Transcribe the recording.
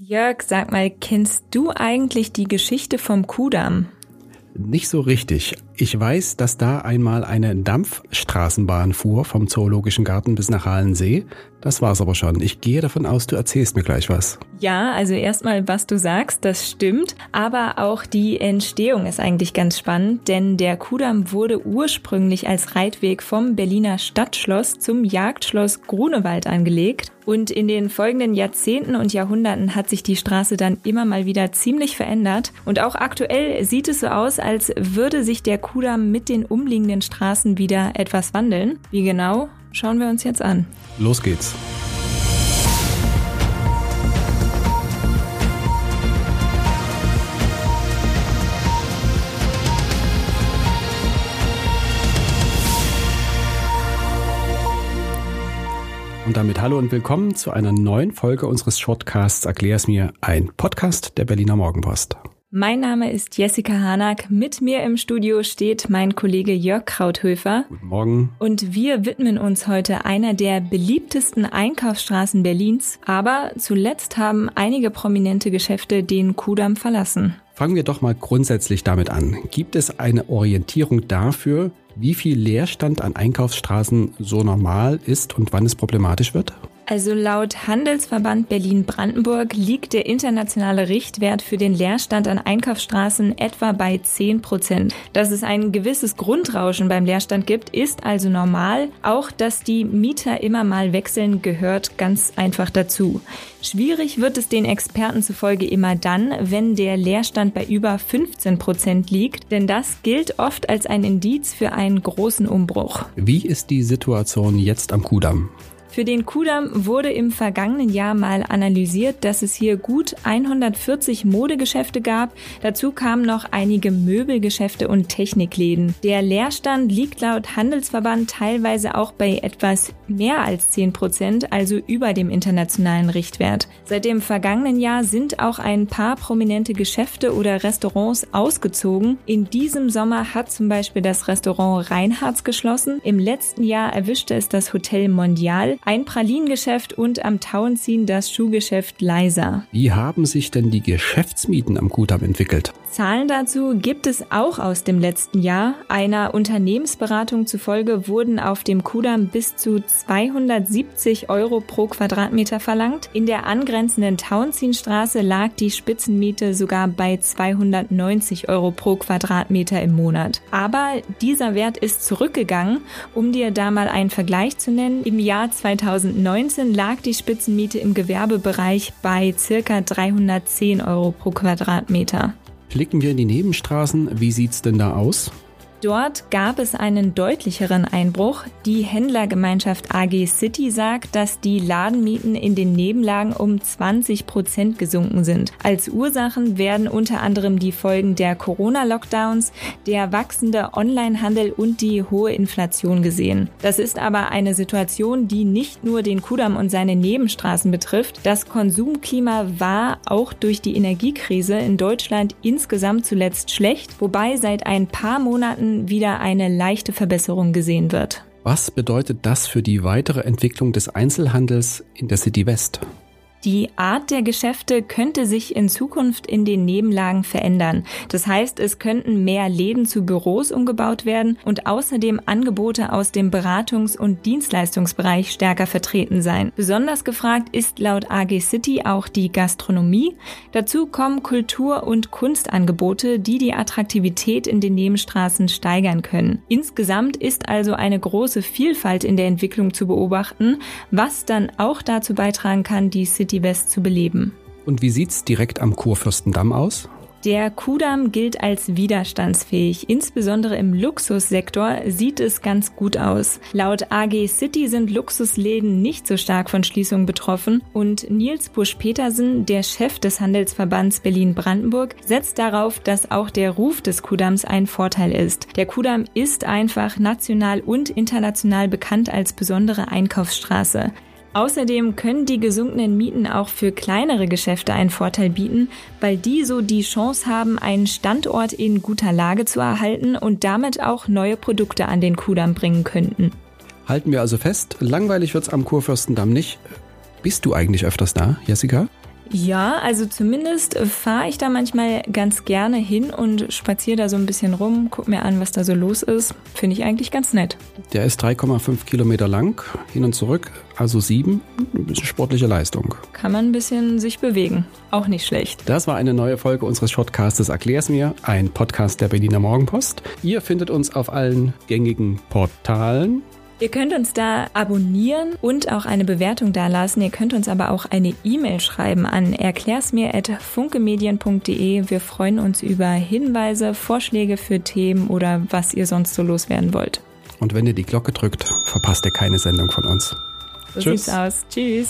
Jörg, sag mal, kennst du eigentlich die Geschichte vom Kudamm? Nicht so richtig. Ich weiß, dass da einmal eine Dampfstraßenbahn fuhr vom Zoologischen Garten bis nach Halensee. Das war's aber schon. Ich gehe davon aus, du erzählst mir gleich was. Ja, also erstmal, was du sagst, das stimmt. Aber auch die Entstehung ist eigentlich ganz spannend, denn der Kudamm wurde ursprünglich als Reitweg vom Berliner Stadtschloss zum Jagdschloss Grunewald angelegt. Und in den folgenden Jahrzehnten und Jahrhunderten hat sich die Straße dann immer mal wieder ziemlich verändert. Und auch aktuell sieht es so aus, als würde sich der Kudamm mit den umliegenden Straßen wieder etwas wandeln. Wie genau, schauen wir uns jetzt an. Los geht's. Und damit hallo und willkommen zu einer neuen Folge unseres Shortcasts Erklär's mir, ein Podcast der Berliner Morgenpost. Mein Name ist Jessica Hanack. Mit mir im Studio steht mein Kollege Jörg Krauthöfer. Guten Morgen. Und wir widmen uns heute einer der beliebtesten Einkaufsstraßen Berlins. Aber zuletzt haben einige prominente Geschäfte den Kudamm verlassen. Fangen wir doch mal grundsätzlich damit an. Gibt es eine Orientierung dafür, wie viel Leerstand an Einkaufsstraßen so normal ist und wann es problematisch wird? Also laut Handelsverband Berlin-Brandenburg liegt der internationale Richtwert für den Leerstand an Einkaufsstraßen etwa bei 10 Prozent. Dass es ein gewisses Grundrauschen beim Leerstand gibt, ist also normal. Auch, dass die Mieter immer mal wechseln, gehört ganz einfach dazu. Schwierig wird es den Experten zufolge immer dann, wenn der Leerstand bei über 15 Prozent liegt, denn das gilt oft als ein Indiz für einen großen Umbruch. Wie ist die Situation jetzt am Kudamm? Für den Kudamm wurde im vergangenen Jahr mal analysiert, dass es hier gut 140 Modegeschäfte gab. Dazu kamen noch einige Möbelgeschäfte und Technikläden. Der Leerstand liegt laut Handelsverband teilweise auch bei etwas mehr als 10 Prozent, also über dem internationalen Richtwert. Seit dem vergangenen Jahr sind auch ein paar prominente Geschäfte oder Restaurants ausgezogen. In diesem Sommer hat zum Beispiel das Restaurant Reinhards geschlossen. Im letzten Jahr erwischte es das Hotel Mondial ein Pralinengeschäft und am Tauenziehen das Schuhgeschäft Leiser. Wie haben sich denn die Geschäftsmieten am Guthaben entwickelt? Zahlen dazu gibt es auch aus dem letzten Jahr. Einer Unternehmensberatung zufolge wurden auf dem Kudamm bis zu 270 Euro pro Quadratmeter verlangt. In der angrenzenden Tauentzienstraße lag die Spitzenmiete sogar bei 290 Euro pro Quadratmeter im Monat. Aber dieser Wert ist zurückgegangen. Um dir da mal einen Vergleich zu nennen, im Jahr 2019 lag die Spitzenmiete im Gewerbebereich bei circa 310 Euro pro Quadratmeter. Blicken wir in die Nebenstraßen. Wie sieht's denn da aus? Dort gab es einen deutlicheren Einbruch. Die Händlergemeinschaft AG City sagt, dass die Ladenmieten in den Nebenlagen um 20 Prozent gesunken sind. Als Ursachen werden unter anderem die Folgen der Corona-Lockdowns, der wachsende Onlinehandel und die hohe Inflation gesehen. Das ist aber eine Situation, die nicht nur den Kudamm und seine Nebenstraßen betrifft. Das Konsumklima war auch durch die Energiekrise in Deutschland insgesamt zuletzt schlecht, wobei seit ein paar Monaten wieder eine leichte Verbesserung gesehen wird. Was bedeutet das für die weitere Entwicklung des Einzelhandels in der City West? Die Art der Geschäfte könnte sich in Zukunft in den Nebenlagen verändern. Das heißt, es könnten mehr Läden zu Büros umgebaut werden und außerdem Angebote aus dem Beratungs- und Dienstleistungsbereich stärker vertreten sein. Besonders gefragt ist laut AG City auch die Gastronomie. Dazu kommen Kultur- und Kunstangebote, die die Attraktivität in den Nebenstraßen steigern können. Insgesamt ist also eine große Vielfalt in der Entwicklung zu beobachten, was dann auch dazu beitragen kann, die City City West zu beleben. Und wie sieht's direkt am Kurfürstendamm aus? Der Kudamm gilt als widerstandsfähig. Insbesondere im Luxussektor sieht es ganz gut aus. Laut AG City sind Luxusläden nicht so stark von Schließungen betroffen und Nils Busch-Petersen, der Chef des Handelsverbands Berlin-Brandenburg, setzt darauf, dass auch der Ruf des Kudamms ein Vorteil ist. Der Kudamm ist einfach national und international bekannt als besondere Einkaufsstraße. Außerdem können die gesunkenen Mieten auch für kleinere Geschäfte einen Vorteil bieten, weil die so die Chance haben, einen Standort in guter Lage zu erhalten und damit auch neue Produkte an den Kudamm bringen könnten. Halten wir also fest, langweilig wird's am Kurfürstendamm nicht. Bist du eigentlich öfters da, Jessica? Ja, also zumindest fahre ich da manchmal ganz gerne hin und spaziere da so ein bisschen rum, guck mir an, was da so los ist. Finde ich eigentlich ganz nett. Der ist 3,5 Kilometer lang, hin und zurück, also sieben. Ein bisschen sportliche Leistung. Kann man ein bisschen sich bewegen. Auch nicht schlecht. Das war eine neue Folge unseres Shortcastes Erklär's mir, ein Podcast der Berliner Morgenpost. Ihr findet uns auf allen gängigen Portalen. Ihr könnt uns da abonnieren und auch eine Bewertung dalassen. Ihr könnt uns aber auch eine E-Mail schreiben an erklärsmir.funkemedien.de. Wir freuen uns über Hinweise, Vorschläge für Themen oder was ihr sonst so loswerden wollt. Und wenn ihr die Glocke drückt, verpasst ihr keine Sendung von uns. So Tschüss. sieht's aus. Tschüss.